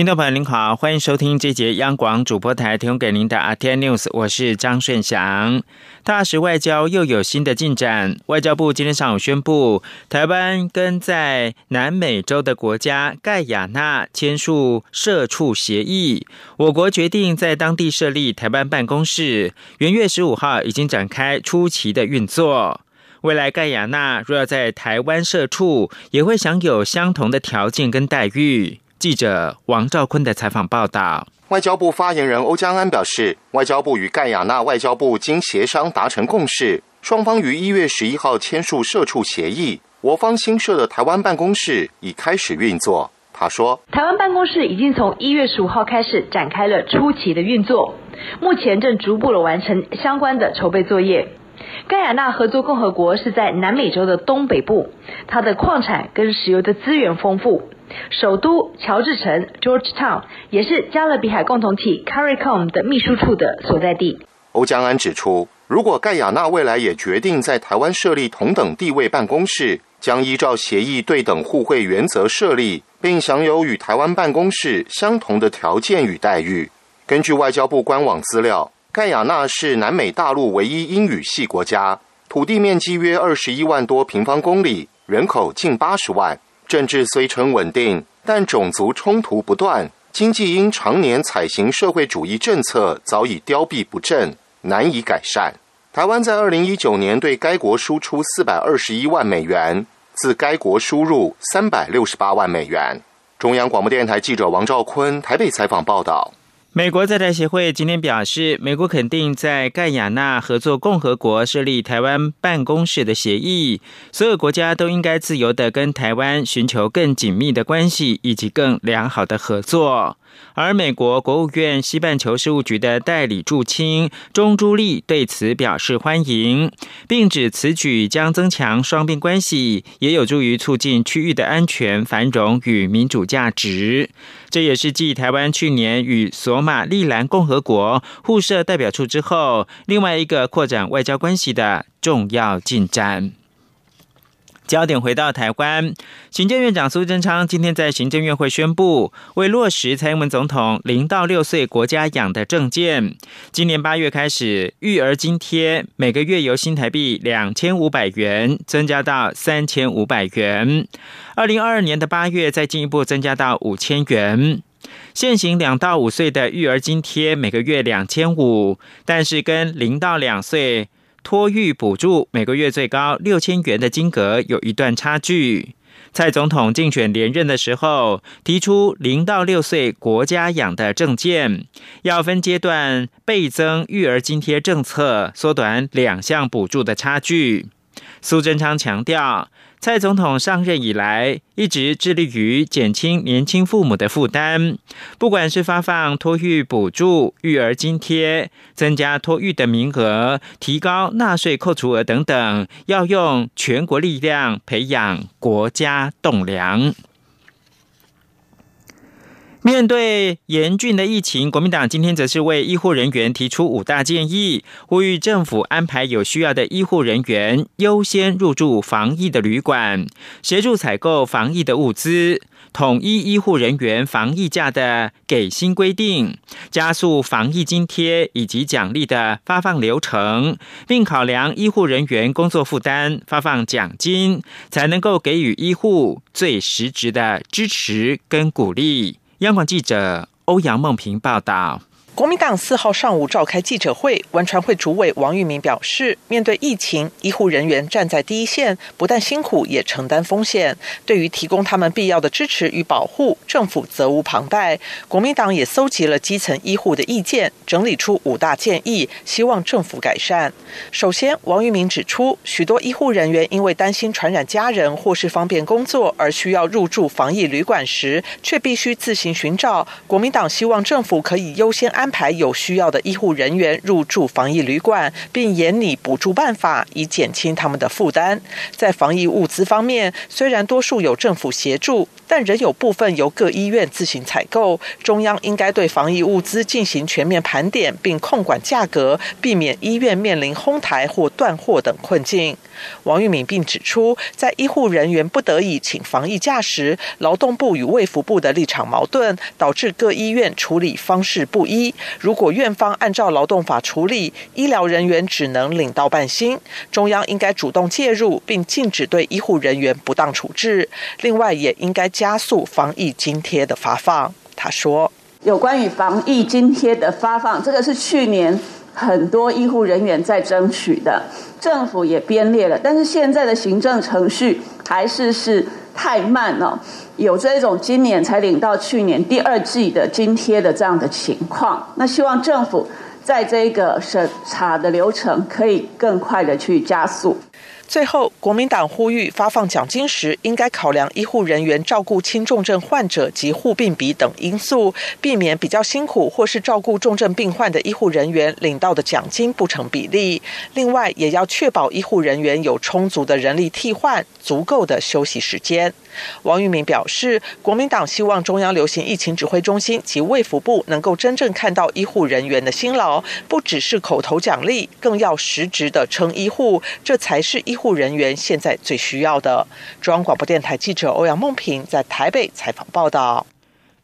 听众朋友您好，欢迎收听这节央广主播台提供给您的《阿天 news》，我是张顺祥。大使外交又有新的进展，外交部今天上午宣布，台湾跟在南美洲的国家盖亚纳签署社处协议，我国决定在当地设立台湾办公室，元月十五号已经展开初期的运作。未来盖亚纳若要在台湾设处，也会享有相同的条件跟待遇。记者王兆坤的采访报道。外交部发言人欧江安表示，外交部与盖亚纳外交部经协商达成共识，双方于一月十一号签署社处协议。我方新设的台湾办公室已开始运作。他说，台湾办公室已经从一月十五号开始展开了初期的运作，目前正逐步的完成相关的筹备作业。盖亚纳合作共和国是在南美洲的东北部，它的矿产跟石油的资源丰富。首都乔治城 （Georgetown） 也是加勒比海共同体 CARICOM 的秘书处的所在地。欧江安指出，如果盖亚纳未来也决定在台湾设立同等地位办公室，将依照协议对等互惠原则设立，并享有与台湾办公室相同的条件与待遇。根据外交部官网资料，盖亚纳是南美大陆唯一英语系国家，土地面积约二十一万多平方公里，人口近八十万。政治虽称稳定，但种族冲突不断，经济因常年采行社会主义政策早已凋敝不振，难以改善。台湾在二零一九年对该国输出四百二十一万美元，自该国输入三百六十八万美元。中央广播电台记者王兆坤台北采访报道。美国在台协会今天表示，美国肯定在盖亚纳合作共和国设立台湾办公室的协议，所有国家都应该自由的跟台湾寻求更紧密的关系以及更良好的合作。而美国国务院西半球事务局的代理驻青钟朱丽对此表示欢迎，并指此举将增强双边关系，也有助于促进区域的安全、繁荣与民主价值。这也是继台湾去年与索马利兰共和国互设代表处之后，另外一个扩展外交关系的重要进展。焦点回到台湾，行政院长苏贞昌今天在行政院会宣布，为落实蔡英文总统零到六岁国家养的证件，今年八月开始，育儿津贴每个月由新台币两千五百元增加到三千五百元，二零二二年的八月再进一步增加到五千元。现行两到五岁的育儿津贴每个月两千五，但是跟零到两岁。托育补助每个月最高六千元的金额有一段差距。蔡总统竞选连任的时候，提出零到六岁国家养的证件，要分阶段倍增育儿津贴政策，缩短两项补助的差距。苏贞昌强调。蔡总统上任以来，一直致力于减轻年轻父母的负担，不管是发放托育补助、育儿津贴、增加托育的名额、提高纳税扣除额等等，要用全国力量培养国家栋梁。面对严峻的疫情，国民党今天则是为医护人员提出五大建议，呼吁政府安排有需要的医护人员优先入住防疫的旅馆，协助采购防疫的物资，统一医护人员防疫假的给薪规定，加速防疫津贴以及奖励的发放流程，并考量医护人员工作负担，发放奖金，才能够给予医护最实质的支持跟鼓励。央广记者欧阳梦平报道。国民党四号上午召开记者会，文传会主委王玉明表示，面对疫情，医护人员站在第一线，不但辛苦，也承担风险。对于提供他们必要的支持与保护，政府责无旁贷。国民党也搜集了基层医护的意见，整理出五大建议，希望政府改善。首先，王玉明指出，许多医护人员因为担心传染家人或是方便工作而需要入住防疫旅馆时，却必须自行寻找。国民党希望政府可以优先安。安排有需要的医护人员入住防疫旅馆，并研拟补助办法，以减轻他们的负担。在防疫物资方面，虽然多数有政府协助，但仍有部分由各医院自行采购。中央应该对防疫物资进行全面盘点，并控管价格，避免医院面临哄抬或断货等困境。王玉敏并指出，在医护人员不得已请防疫假时，劳动部与卫福部的立场矛盾，导致各医院处理方式不一。如果院方按照劳动法处理，医疗人员只能领到半薪。中央应该主动介入，并禁止对医护人员不当处置。另外，也应该加速防疫津贴的发放。他说：“有关于防疫津贴的发放，这个是去年。”很多医护人员在争取的，政府也编列了，但是现在的行政程序还是是太慢了，有这种今年才领到去年第二季的津贴的这样的情况。那希望政府在这个审查的流程可以更快的去加速。最后，国民党呼吁发放奖金时，应该考量医护人员照顾轻重症患者及护病比等因素，避免比较辛苦或是照顾重症病患的医护人员领到的奖金不成比例。另外，也要确保医护人员有充足的人力替换、足够的休息时间。王玉明表示，国民党希望中央流行疫情指挥中心及卫福部能够真正看到医护人员的辛劳，不只是口头奖励，更要实质的称医护，这才是医护人员现在最需要的。中央广播电台记者欧阳梦平在台北采访报道。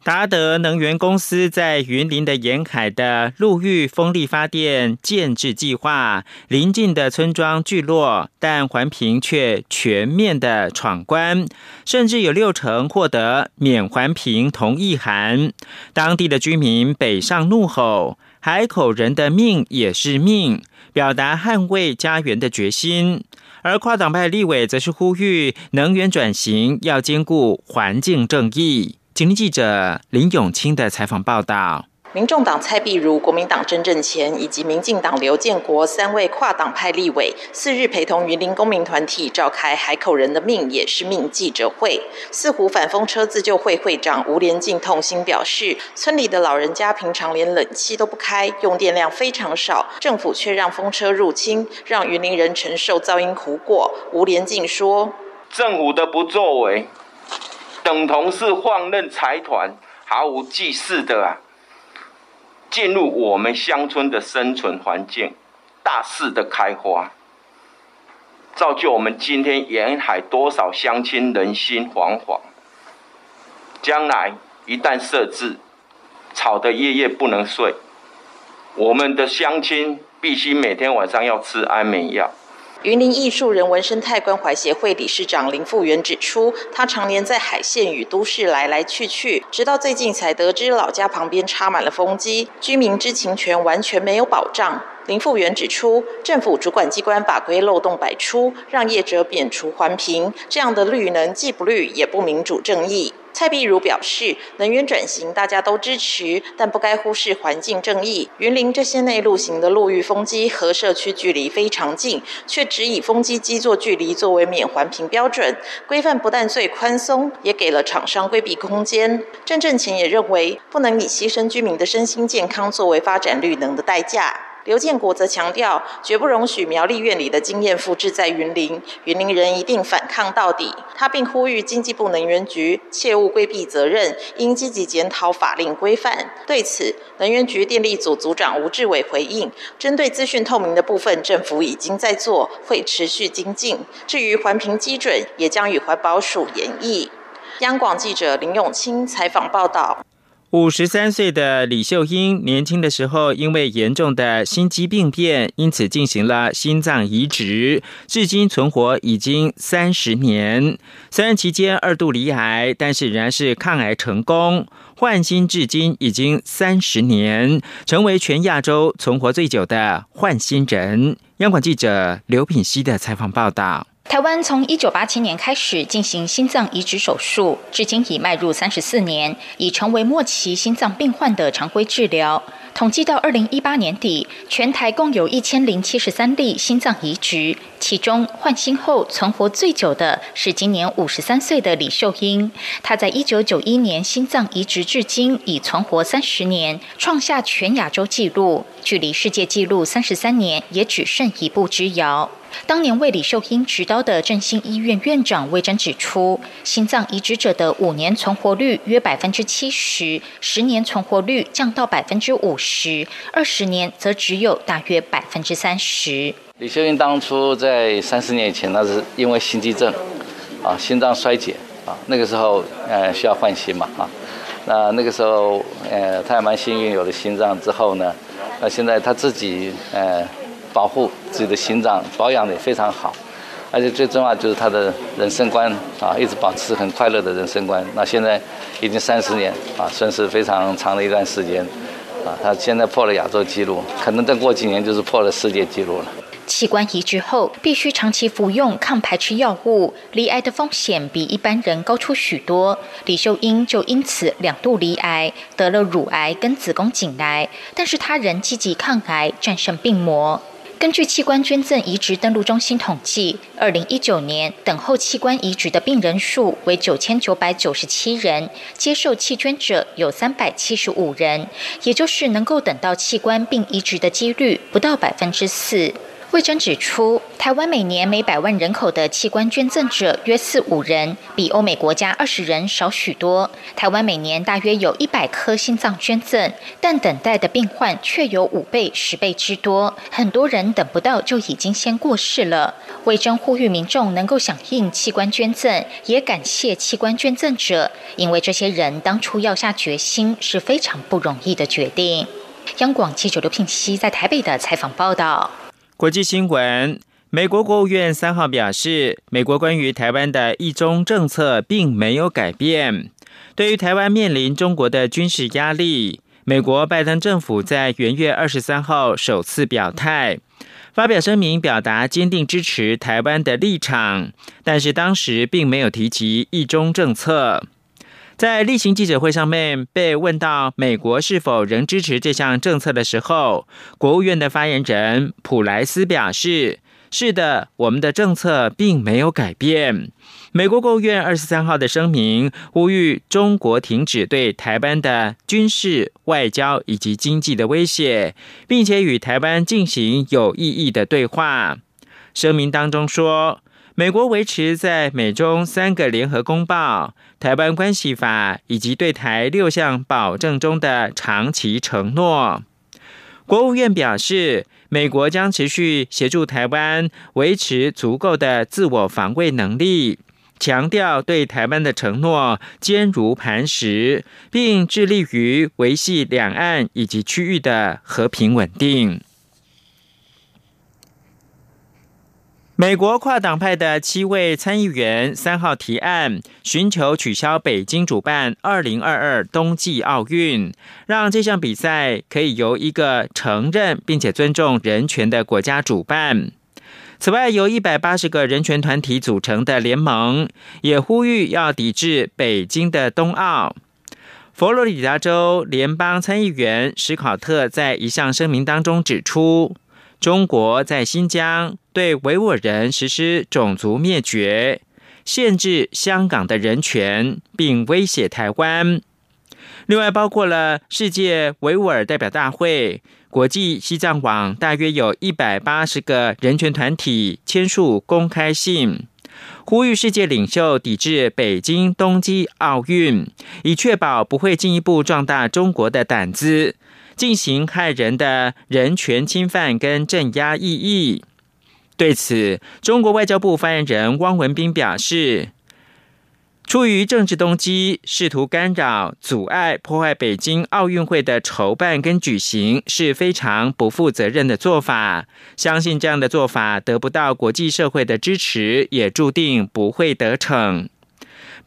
达德能源公司在云林的沿海的陆域风力发电建制计划，邻近的村庄聚落，但环评却全面的闯关，甚至有六成获得免环评同意函。当地的居民北上怒吼：“海口人的命也是命”，表达捍卫家园的决心。而跨党派立委则是呼吁能源转型要兼顾环境正义。请听记者林永清的采访报道。民众党蔡碧如、国民党郑正前以及民进党刘建国三位跨党派立委，四日陪同云林公民团体召开“海口人的命也是命”记者会。四湖反风车自救会会长吴连进痛心表示，村里的老人家平常连冷气都不开，用电量非常少，政府却让风车入侵，让云林人承受噪音苦果。吴连进说：“政府的不作为，等同是放任财团毫无祭祀的啊！”进入我们乡村的生存环境，大肆的开花，造就我们今天沿海多少乡亲人心惶惶。将来一旦设置，吵得夜夜不能睡，我们的乡亲必须每天晚上要吃安眠药。云林艺术人文生态关怀协会理事长林富元指出，他常年在海线与都市来来去去，直到最近才得知老家旁边插满了风机，居民知情权完全没有保障。林富元指出，政府主管机关法规漏洞百出，让业者免除环评，这样的绿能既不绿也不民主正义。蔡碧如表示，能源转型大家都支持，但不该忽视环境正义。云林这些内陆型的陆域风机和社区距离非常近，却只以风机基座距离作为免环评标准，规范不但最宽松，也给了厂商规避空间。郑正前也认为，不能以牺牲居民的身心健康作为发展绿能的代价。刘建国则强调，绝不容许苗栗院里的经验复制在云林，云林人一定反抗到底。他并呼吁经济部能源局切勿规避责任，应积极检讨法令规范。对此，能源局电力组组长吴志伟回应：针对资讯透明的部分，政府已经在做，会持续精进。至于环评基准，也将与环保署研议。央广记者林永清采访报道。五十三岁的李秀英，年轻的时候因为严重的心肌病变，因此进行了心脏移植，至今存活已经三十年。虽然期间二度罹癌，但是仍然是抗癌成功，换心至今已经三十年，成为全亚洲存活最久的换心人。央广记者刘品希的采访报道。台湾从一九八七年开始进行心脏移植手术，至今已迈入三十四年，已成为末期心脏病患的常规治疗。统计到二零一八年底，全台共有一千零七十三例心脏移植，其中换心后存活最久的是今年五十三岁的李秀英。她在一九九一年心脏移植至今已存活三十年，创下全亚洲纪录，距离世界纪录三十三年也只剩一步之遥。当年为李秀英执刀的振兴医院院长魏征指出，心脏移植者的五年存活率约百分之七十，十年存活率降到百分之五十，二十年则只有大约百分之三十。李秀英当初在三十年以前，那是因为心肌症，啊，心脏衰竭，啊，那个时候呃需要换心嘛，啊，那那个时候呃他还蛮幸运有了心脏之后呢，那现在他自己呃。保护自己的心脏，保养的也非常好，而且最重要就是他的人生观啊，一直保持很快乐的人生观。那现在已经三十年啊，算是非常长的一段时间啊。他现在破了亚洲纪录，可能再过几年就是破了世界纪录了。器官移植后必须长期服用抗排斥药物，罹癌的风险比一般人高出许多。李秀英就因此两度罹癌，得了乳癌跟子宫颈癌，但是他仍积极抗癌，战胜病魔。根据器官捐赠移植登录中心统计，二零一九年等候器官移植的病人数为九千九百九十七人，接受弃捐者有三百七十五人，也就是能够等到器官并移植的几率不到百分之四。魏征指出，台湾每年每百万人口的器官捐赠者约四五人，比欧美国家二十人少许多。台湾每年大约有一百颗心脏捐赠，但等待的病患却有五倍、十倍之多。很多人等不到就已经先过世了。魏征呼吁民众能够响应器官捐赠，也感谢器官捐赠者，因为这些人当初要下决心是非常不容易的决定。央广记者刘聘熙在台北的采访报道。国际新闻：美国国务院三号表示，美国关于台湾的一中政策并没有改变。对于台湾面临中国的军事压力，美国拜登政府在元月二十三号首次表态，发表声明，表达坚定支持台湾的立场，但是当时并没有提及一中政策。在例行记者会上面被问到美国是否仍支持这项政策的时候，国务院的发言人普莱斯表示：“是的，我们的政策并没有改变。”美国国务院二十三号的声明呼吁中国停止对台湾的军事、外交以及经济的威胁，并且与台湾进行有意义的对话。声明当中说。美国维持在美中三个联合公报、台湾关系法以及对台六项保证中的长期承诺。国务院表示，美国将持续协助台湾维持足够的自我防卫能力，强调对台湾的承诺坚如磐石，并致力于维系两岸以及区域的和平稳定。美国跨党派的七位参议员三号提案，寻求取消北京主办二零二二冬季奥运，让这项比赛可以由一个承认并且尊重人权的国家主办。此外，由一百八十个人权团体组成的联盟也呼吁要抵制北京的冬奥。佛罗里达州联邦参议员史考特在一项声明当中指出。中国在新疆对维吾尔人实施种族灭绝，限制香港的人权，并威胁台湾。另外，包括了世界维吾尔代表大会、国际西藏网，大约有一百八十个人权团体签署公开信，呼吁世界领袖抵制北京冬季奥运，以确保不会进一步壮大中国的胆子。进行害人的人权侵犯跟镇压异议。对此，中国外交部发言人汪文斌表示，出于政治动机，试图干扰、阻碍、破坏北京奥运会的筹办跟举行，是非常不负责任的做法。相信这样的做法得不到国际社会的支持，也注定不会得逞。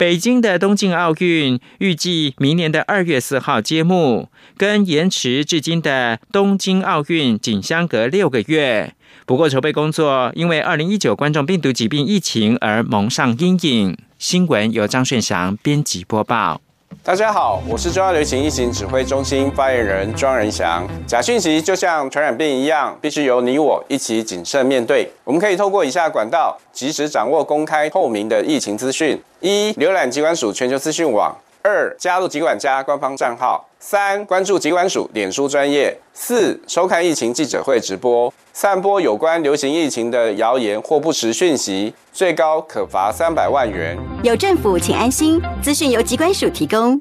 北京的东京奥运预计明年的二月四号揭幕，跟延迟至今的东京奥运仅相隔六个月。不过，筹备工作因为二零一九冠状病毒疾病疫情而蒙上阴影。新闻由张顺祥编辑播报。大家好，我是中央流行疫情指挥中心发言人庄仁祥。假讯息就像传染病一样，必须由你我一起谨慎面对。我们可以透过以下管道，及时掌握公开透明的疫情资讯：一、浏览机关署全球资讯网；二、加入疾管家官方账号。三、关注疾管署脸书专业；四、收看疫情记者会直播。散播有关流行疫情的谣言或不实讯息，最高可罚三百万元。有政府，请安心。资讯由疾管署提供。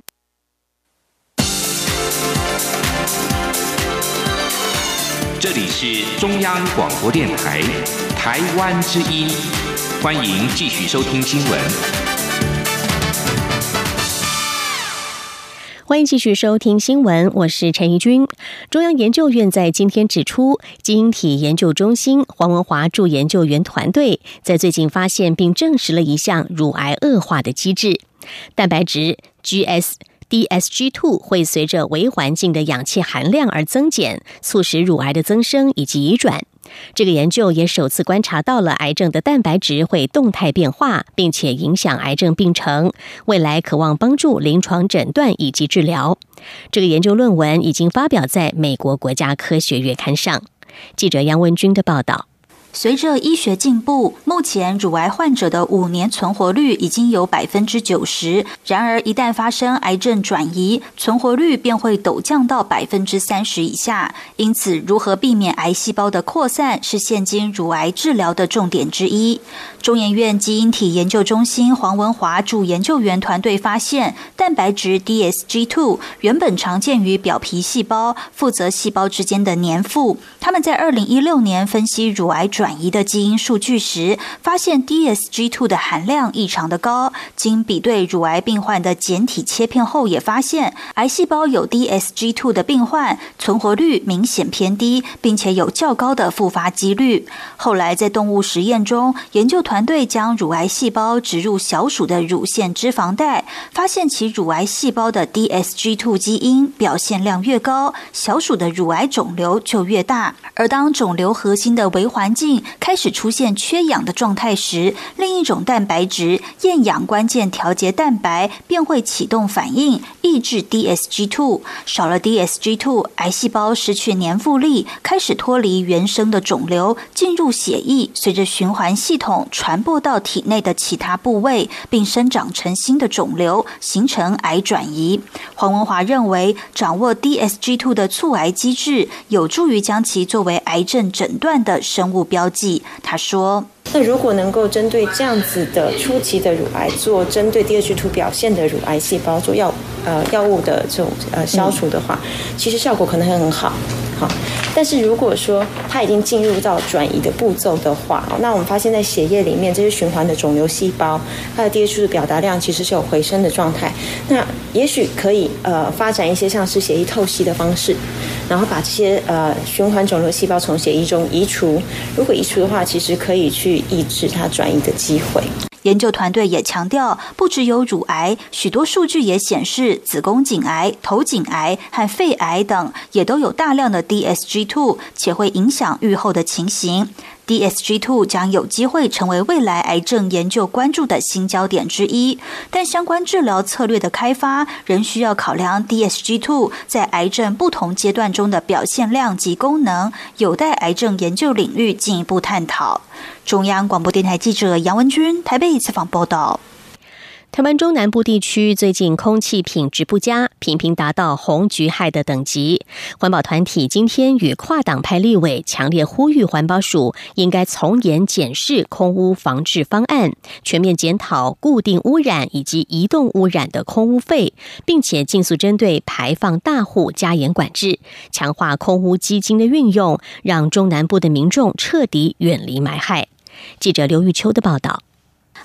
这里是中央广播电台台湾之音，欢迎继续收听新闻。欢迎继续收听新闻，我是陈怡君。中央研究院在今天指出，基因体研究中心黄文华助研究员团队在最近发现并证实了一项乳癌恶化的机制，蛋白质 GS DSG2 会随着微环境的氧气含量而增减，促使乳癌的增生以及移转。这个研究也首次观察到了癌症的蛋白质会动态变化，并且影响癌症病程。未来渴望帮助临床诊断以及治疗。这个研究论文已经发表在美国国家科学月刊上。记者杨文军的报道。随着医学进步，目前乳癌患者的五年存活率已经有百分之九十。然而，一旦发生癌症转移，存活率便会陡降到百分之三十以下。因此，如何避免癌细胞的扩散，是现今乳癌治疗的重点之一。中研院基因体研究中心黄文华主研究员团队发现，蛋白质 DSG2 原本常见于表皮细胞，负责细胞之间的粘附。他们在二零一六年分析乳癌。转转移的基因数据时，发现 DSG2 的含量异常的高。经比对乳癌病患的简体切片后，也发现癌细胞有 DSG2 的病患存活率明显偏低，并且有较高的复发几率。后来在动物实验中，研究团队将乳癌细胞植入小鼠的乳腺脂肪带，发现其乳癌细胞的 DSG2 基因表现量越高，小鼠的乳癌肿瘤就越大。而当肿瘤核心的微环境开始出现缺氧的状态时，另一种蛋白质厌氧关键调节蛋白便会启动反应，抑制 DSG2。少了 DSG2，癌细胞失去粘附力，开始脱离原生的肿瘤，进入血液，随着循环系统传播到体内的其他部位，并生长成新的肿瘤，形成癌转移。黄文华认为，掌握 DSG2 的促癌机制，有助于将其作为癌症诊断的生物标。标记，他说：“那如果能够针对这样子的初期的乳癌做针对第二 G 图表现的乳癌细胞做药呃药物的这种呃消除的话，其实效果可能会很好。好，但是如果说它已经进入到转移的步骤的话，那我们发现在血液里面这些循环的肿瘤细胞，它的 DH 的表达量其实是有回升的状态。那也许可以呃发展一些像是血液透析的方式。”然后把这些呃循环肿瘤细胞从血液中移除，如果移除的话，其实可以去抑制它转移的机会。研究团队也强调，不只有乳癌，许多数据也显示，子宫颈癌、头颈癌和肺癌等也都有大量的 DSG2，且会影响预后的情形。DSG2 将有机会成为未来癌症研究关注的新焦点之一，但相关治疗策略的开发仍需要考量 DSG2 在癌症不同阶段中的表现量及功能，有待癌症研究领域进一步探讨。中央广播电台记者杨文君台北采访报道。台湾中南部地区最近空气品质不佳，频频达到红橘害的等级。环保团体今天与跨党派立委强烈呼吁环保署应该从严检视空污防治方案，全面检讨固定污染以及移动污染的空污费，并且尽速针对排放大户加严管制，强化空污基金的运用，让中南部的民众彻底远离霾害。记者刘玉秋的报道。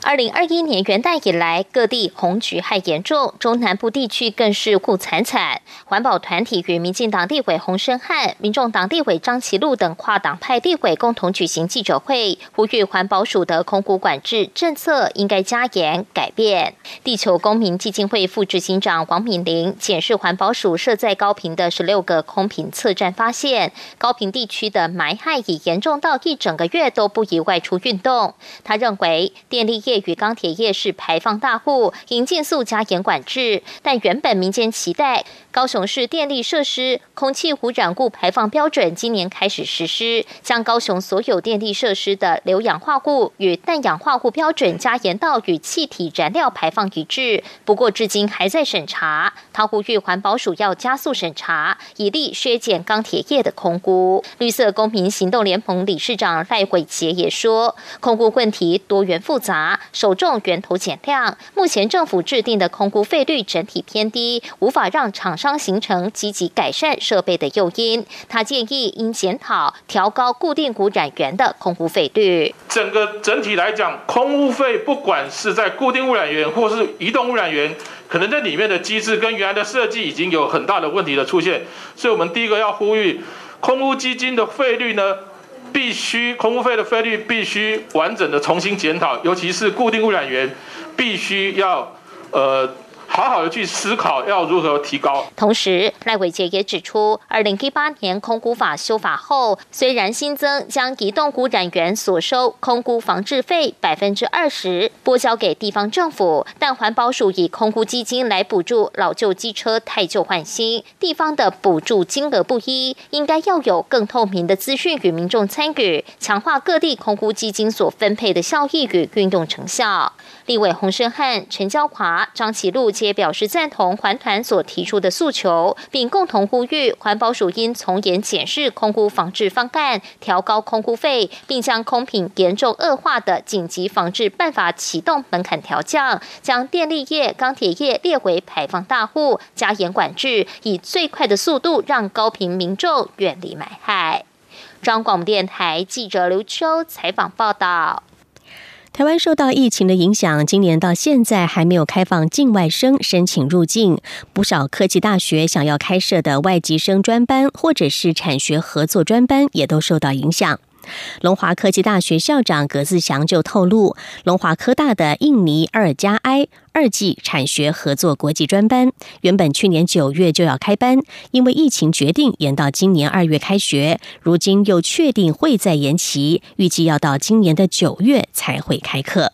二零二一年元旦以来，各地红橘害严重，中南部地区更是苦惨惨。环保团体与民进党立委洪生汉、民众党立委张其禄等跨党派立委共同举行记者会，呼吁环保署的空污管制政策应该加严改变。地球公民基金会副执行长王敏玲检视环保署设在高频的十六个空瓶测站，发现高频地区的霾害已严重到一整个月都不宜外出运动。他认为电力业。与钢铁业是排放大户，应尽速加严管制。但原本民间期待高雄市电力设施空气污染物排放标准今年开始实施，将高雄所有电力设施的硫氧化物与氮氧化物标准加严到与气体燃料排放一致。不过至今还在审查。他呼吁环保署要加速审查，以力削减钢铁业的空污。绿色公民行动联盟理事长赖伟杰也说，空污问题多元复杂。首重源头减量，目前政府制定的空污费率整体偏低，无法让厂商形成积极改善设备的诱因。他建议应检讨调高固定污染源的空污费率。整个整体来讲，空污费不管是在固定污染源或是移动污染源，可能在里面的机制跟原来的设计已经有很大的问题的出现。所以我们第一个要呼吁，空污基金的费率呢？必须空污费的费率必须完整的重新检讨，尤其是固定污染源，必须要呃。好好的去思考要如何提高。同时，赖伟杰也指出，二零一八年空污法修法后，虽然新增将移动污染源所收空污防治费百分之二十拨交给地方政府，但环保署以空污基金来补助老旧机车太旧换新，地方的补助金额不一，应该要有更透明的资讯与民众参与，强化各地空污基金所分配的效益与运动成效。立委洪胜汉、陈娇华、张启禄皆表示赞同环团所提出的诉求，并共同呼吁环保署应从严检视空污防治方案，调高空污费，并将空品严重恶化的紧急防治办法启动门槛调降，将电力业、钢铁业列为排放大户，加严管制，以最快的速度让高频民众远离霾害。张广电台记者刘秋采访报道。台湾受到疫情的影响，今年到现在还没有开放境外生申请入境。不少科技大学想要开设的外籍生专班，或者是产学合作专班，也都受到影响。龙华科技大学校长葛自祥就透露，龙华科大的印尼二加 I 二季产学合作国际专班，原本去年九月就要开班，因为疫情决定延到今年二月开学，如今又确定会再延期，预计要到今年的九月才会开课。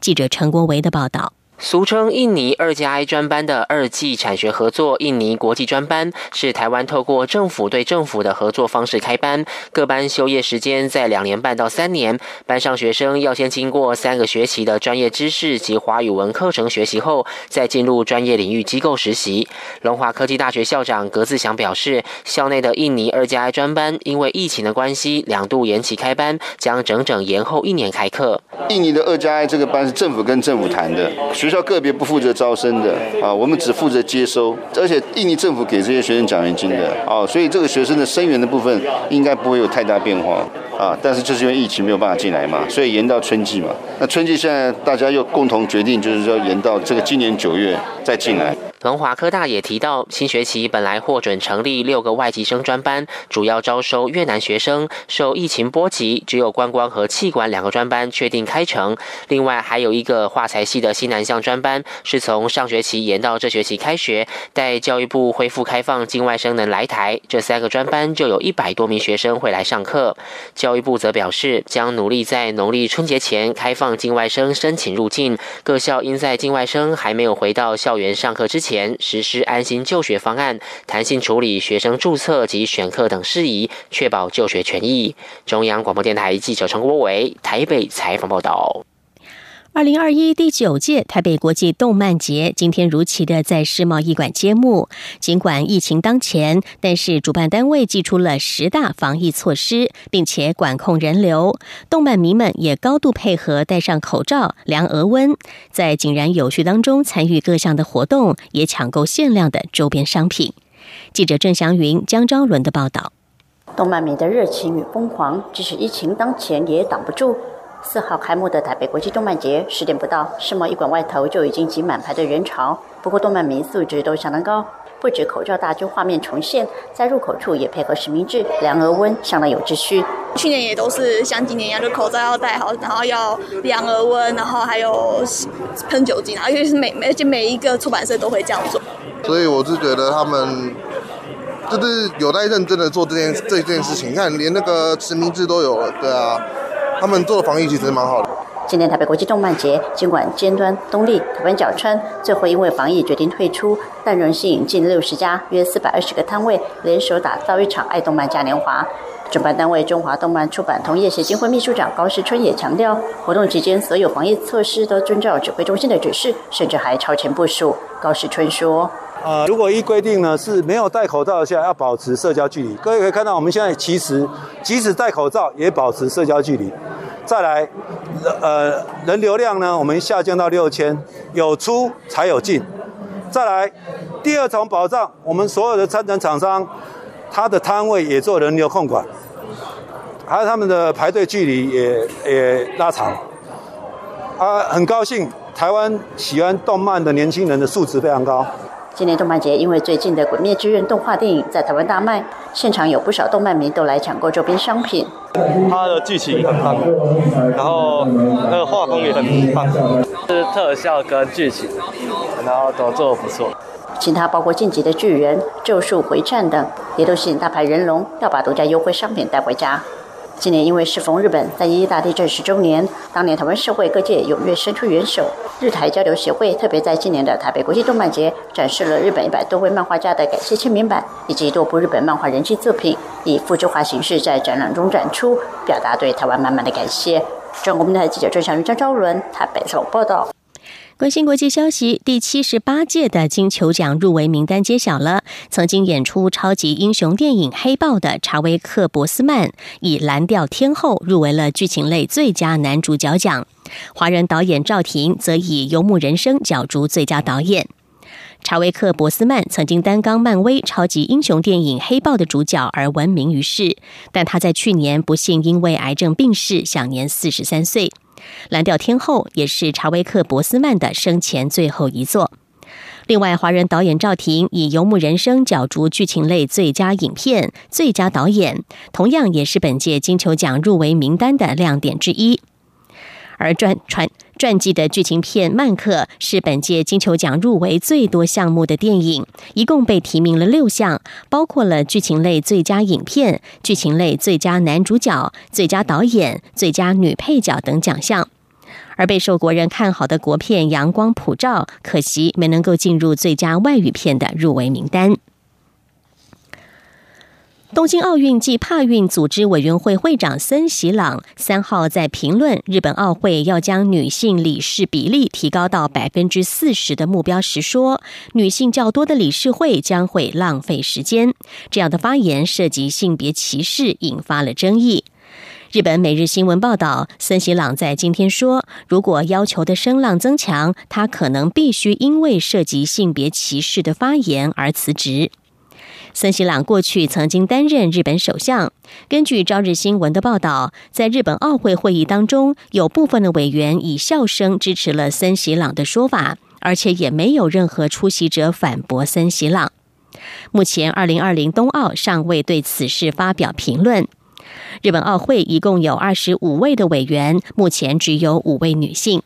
记者陈国维的报道。俗称印尼二加 I 专班的二季产学合作印尼国际专班，是台湾透过政府对政府的合作方式开班。各班修业时间在两年半到三年，班上学生要先经过三个学期的专业知识及华语文课程学习后，再进入专业领域机构实习。龙华科技大学校长葛自祥表示，校内的印尼二加 I 专班因为疫情的关系，两度延期开班，将整整延后一年开课。印尼的二加 I 这个班是政府跟政府谈的。校个别不负责招生的啊，我们只负责接收，而且印尼政府给这些学生奖学金的啊，所以这个学生的生源的部分应该不会有太大变化啊。但是就是因为疫情没有办法进来嘛，所以延到春季嘛。那春季现在大家又共同决定，就是说延到这个今年九月再进来。龙华科大也提到，新学期本来获准成立六个外籍生专班，主要招收越南学生。受疫情波及，只有观光和气管两个专班确定开成。另外还有一个化材系的西南向专班，是从上学期延到这学期开学。待教育部恢复开放境外生能来台，这三个专班就有一百多名学生会来上课。教育部则表示，将努力在农历春节前开放境外生申请入境。各校应在境外生还没有回到校园上课之前。前实施安心就学方案，弹性处理学生注册及选课等事宜，确保就学权益。中央广播电台记者陈国伟台北采访报道。二零二一第九届台北国际动漫节今天如期的在世贸艺馆揭幕。尽管疫情当前，但是主办单位寄出了十大防疫措施，并且管控人流。动漫迷们也高度配合，戴上口罩、量额温，在井然有序当中参与各项的活动，也抢购限量的周边商品。记者郑祥云、江昭伦的报道。动漫迷的热情与疯狂，即使疫情当前也挡不住。四号开幕的台北国际动漫节，十点不到，世贸一馆外头就已经挤满排队人潮。不过，动漫迷素质都相当高，不止口罩大就画面重现，在入口处也配合实名制量额温，相当有秩序。去年也都是像今年一样，就口罩要戴好，然后要量额温，然后还有喷酒精，然后因为是每而且每一个出版社都会这样做。所以我是觉得他们就是有在认真的做这件这件事情。你看，连那个实名制都有了，对啊，他们做的防疫其实蛮好的。今年台北国际动漫节，尽管尖端、东立、台湾角川最后因为防疫决定退出，但仍吸引近六十家、约四百二十个摊位联手打造一场爱动漫嘉年华。主办单位中华动漫出版同业协进会秘书长高世春也强调，活动期间所有防疫措施都遵照指挥中心的指示，甚至还超前部署。高世春说：“呃，如果依规定呢是没有戴口罩的下要保持社交距离，各位可以看到，我们现在其实即使戴口罩也保持社交距离。”再来，呃，人流量呢，我们下降到六千，有出才有进。再来，第二重保障，我们所有的参展厂商，他的摊位也做人流控管，还有他们的排队距离也也拉长。啊，很高兴，台湾喜欢动漫的年轻人的素质非常高。今年动漫节因为最近的《鬼灭之刃》动画电影在台湾大卖，现场有不少动漫迷都来抢购周边商品。它的剧情很棒，然后那个画风也很棒，是特效跟剧情，然后都做得不错。其他包括《晋级的巨人》《咒术回战》等，也都吸引大牌人龙要把独家优惠商品带回家。今年因为适逢日本在一一大地震十周年，当年台湾社会各界踊跃伸出援手。日台交流协会特别在今年的台北国际动漫节展示了日本一百多位漫画家的感谢签名版，以及多部日本漫画人气作品，以复制化形式在展览中展出，表达对台湾满满的感谢。中国台记者郑祥云、张昭伦台北采访报道。关心国际消息，第七十八届的金球奖入围名单揭晓了。曾经演出超级英雄电影《黑豹》的查威克·博斯曼以《蓝调天后》入围了剧情类最佳男主角奖。华人导演赵婷则以《游牧人生》角逐最佳导演。查威克·博斯曼曾经担纲漫威超级英雄电影《黑豹》的主角而闻名于世，但他在去年不幸因为癌症病逝，享年四十三岁。蓝调天后也是查威克·博斯曼的生前最后一作。另外，华人导演赵婷以《游牧人生》角逐剧情类最佳影片、最佳导演，同样也是本届金球奖入围名单的亮点之一。而传传传记的剧情片《曼克》是本届金球奖入围最多项目的电影，一共被提名了六项，包括了剧情类最佳影片、剧情类最佳男主角、最佳导演、最佳女配角等奖项。而备受国人看好的国片《阳光普照》，可惜没能够进入最佳外语片的入围名单。东京奥运暨帕运组织委员会会长森喜朗三号在评论日本奥会要将女性理事比例提高到百分之四十的目标时说：“女性较多的理事会将会浪费时间。”这样的发言涉及性别歧视，引发了争议。日本每日新闻报道，森喜朗在今天说：“如果要求的声浪增强，他可能必须因为涉及性别歧视的发言而辞职。”森喜朗过去曾经担任日本首相。根据朝日新闻的报道，在日本奥会会议当中，有部分的委员以笑声支持了森喜朗的说法，而且也没有任何出席者反驳森喜朗。目前，二零二零冬奥尚未对此事发表评论。日本奥会一共有二十五位的委员，目前只有五位女性。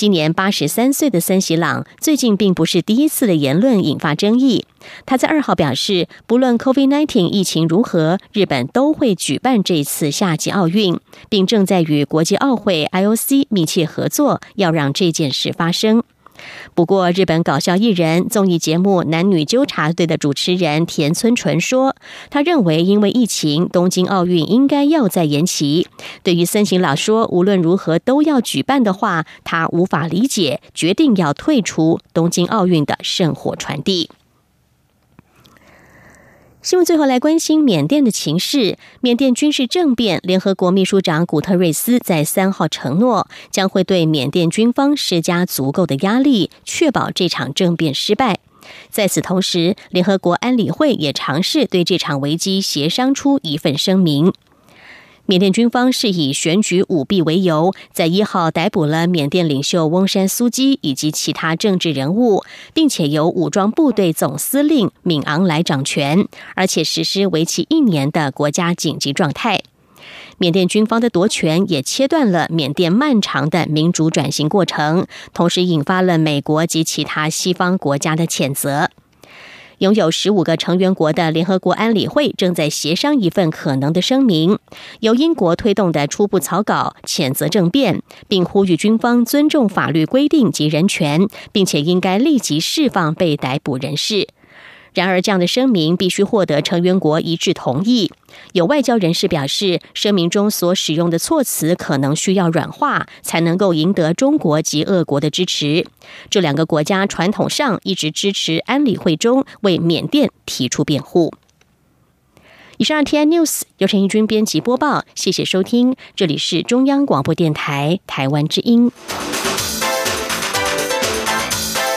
今年八十三岁的森喜朗最近并不是第一次的言论引发争议。他在二号表示，不论 COVID-19 疫情如何，日本都会举办这次夏季奥运，并正在与国际奥会 IOC 密切合作，要让这件事发生。不过，日本搞笑艺人、综艺节目《男女纠察队》的主持人田村纯说，他认为因为疫情，东京奥运应该要再延期。对于森行老说无论如何都要举办的话，他无法理解，决定要退出东京奥运的圣火传递。新闻最后来关心缅甸的情势。缅甸军事政变，联合国秘书长古特瑞斯在三号承诺，将会对缅甸军方施加足够的压力，确保这场政变失败。在此同时，联合国安理会也尝试对这场危机协商出一份声明。缅甸军方是以选举舞弊为由，在一号逮捕了缅甸领袖翁山苏基以及其他政治人物，并且由武装部队总司令敏昂来掌权，而且实施为期一年的国家紧急状态。缅甸军方的夺权也切断了缅甸漫长的民主转型过程，同时引发了美国及其他西方国家的谴责。拥有十五个成员国的联合国安理会正在协商一份可能的声明，由英国推动的初步草稿谴责政变，并呼吁军方尊重法律规定及人权，并且应该立即释放被逮捕人士。然而，这样的声明必须获得成员国一致同意。有外交人士表示，声明中所使用的措辞可能需要软化，才能够赢得中国及俄国的支持。这两个国家传统上一直支持安理会中为缅甸提出辩护。以上 T I News 由陈义军编辑播报，谢谢收听，这里是中央广播电台台湾之音。